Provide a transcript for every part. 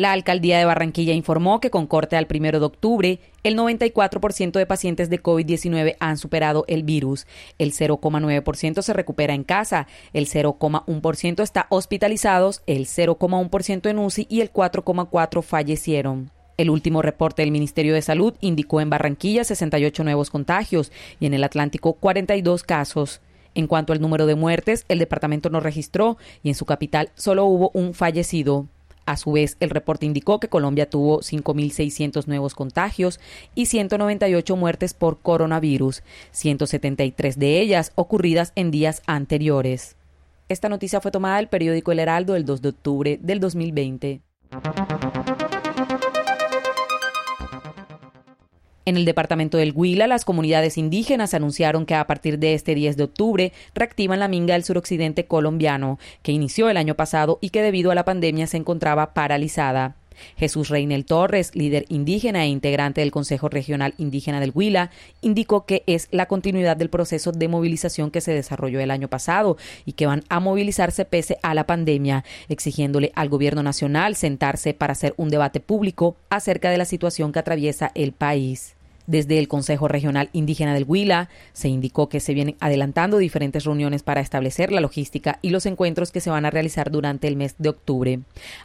La alcaldía de Barranquilla informó que con corte al 1 de octubre, el 94% de pacientes de COVID-19 han superado el virus, el 0,9% se recupera en casa, el 0,1% está hospitalizados, el 0,1% en UCI y el 4,4% fallecieron. El último reporte del Ministerio de Salud indicó en Barranquilla 68 nuevos contagios y en el Atlántico 42 casos. En cuanto al número de muertes, el departamento no registró y en su capital solo hubo un fallecido. A su vez, el reporte indicó que Colombia tuvo 5.600 nuevos contagios y 198 muertes por coronavirus, 173 de ellas ocurridas en días anteriores. Esta noticia fue tomada del periódico El Heraldo el 2 de octubre del 2020. En el departamento del Huila, las comunidades indígenas anunciaron que a partir de este 10 de octubre reactivan la minga del suroccidente colombiano, que inició el año pasado y que debido a la pandemia se encontraba paralizada. Jesús Reinel Torres, líder indígena e integrante del Consejo Regional Indígena del Huila, indicó que es la continuidad del proceso de movilización que se desarrolló el año pasado y que van a movilizarse pese a la pandemia, exigiéndole al gobierno nacional sentarse para hacer un debate público acerca de la situación que atraviesa el país. Desde el Consejo Regional Indígena del Huila se indicó que se vienen adelantando diferentes reuniones para establecer la logística y los encuentros que se van a realizar durante el mes de octubre.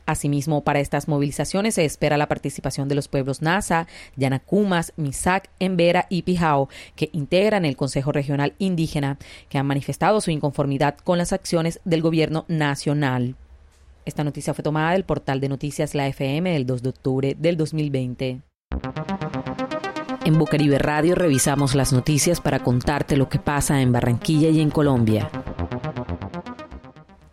Asimismo, para estas movilizaciones se espera la participación de los pueblos Nasa, Yanacumas, Misak, Embera y Pijao, que integran el Consejo Regional Indígena, que han manifestado su inconformidad con las acciones del gobierno nacional. Esta noticia fue tomada del portal de noticias La FM el 2 de octubre del 2020. En Bucaribe Radio revisamos las noticias para contarte lo que pasa en Barranquilla y en Colombia.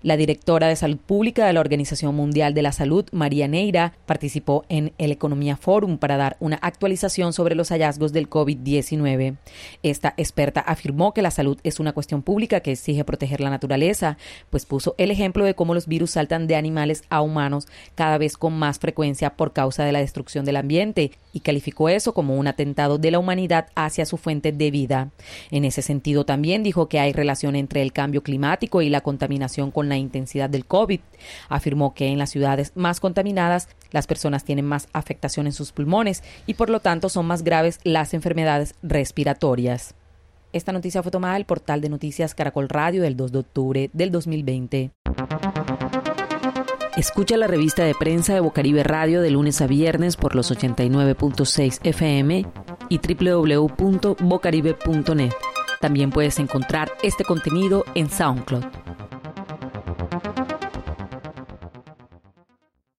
La directora de Salud Pública de la Organización Mundial de la Salud, María Neira, participó en el Economía Forum para dar una actualización sobre los hallazgos del COVID-19. Esta experta afirmó que la salud es una cuestión pública que exige proteger la naturaleza, pues puso el ejemplo de cómo los virus saltan de animales a humanos cada vez con más frecuencia por causa de la destrucción del ambiente y calificó eso como un atentado de la humanidad hacia su fuente de vida. En ese sentido también dijo que hay relación entre el cambio climático y la contaminación con la intensidad del COVID. Afirmó que en las ciudades más contaminadas las personas tienen más afectación en sus pulmones y por lo tanto son más graves las enfermedades respiratorias. Esta noticia fue tomada del portal de noticias Caracol Radio del 2 de octubre del 2020. Escucha la revista de prensa de Bocaribe Radio de lunes a viernes por los 89.6 FM y www.bocaribe.net. También puedes encontrar este contenido en SoundCloud.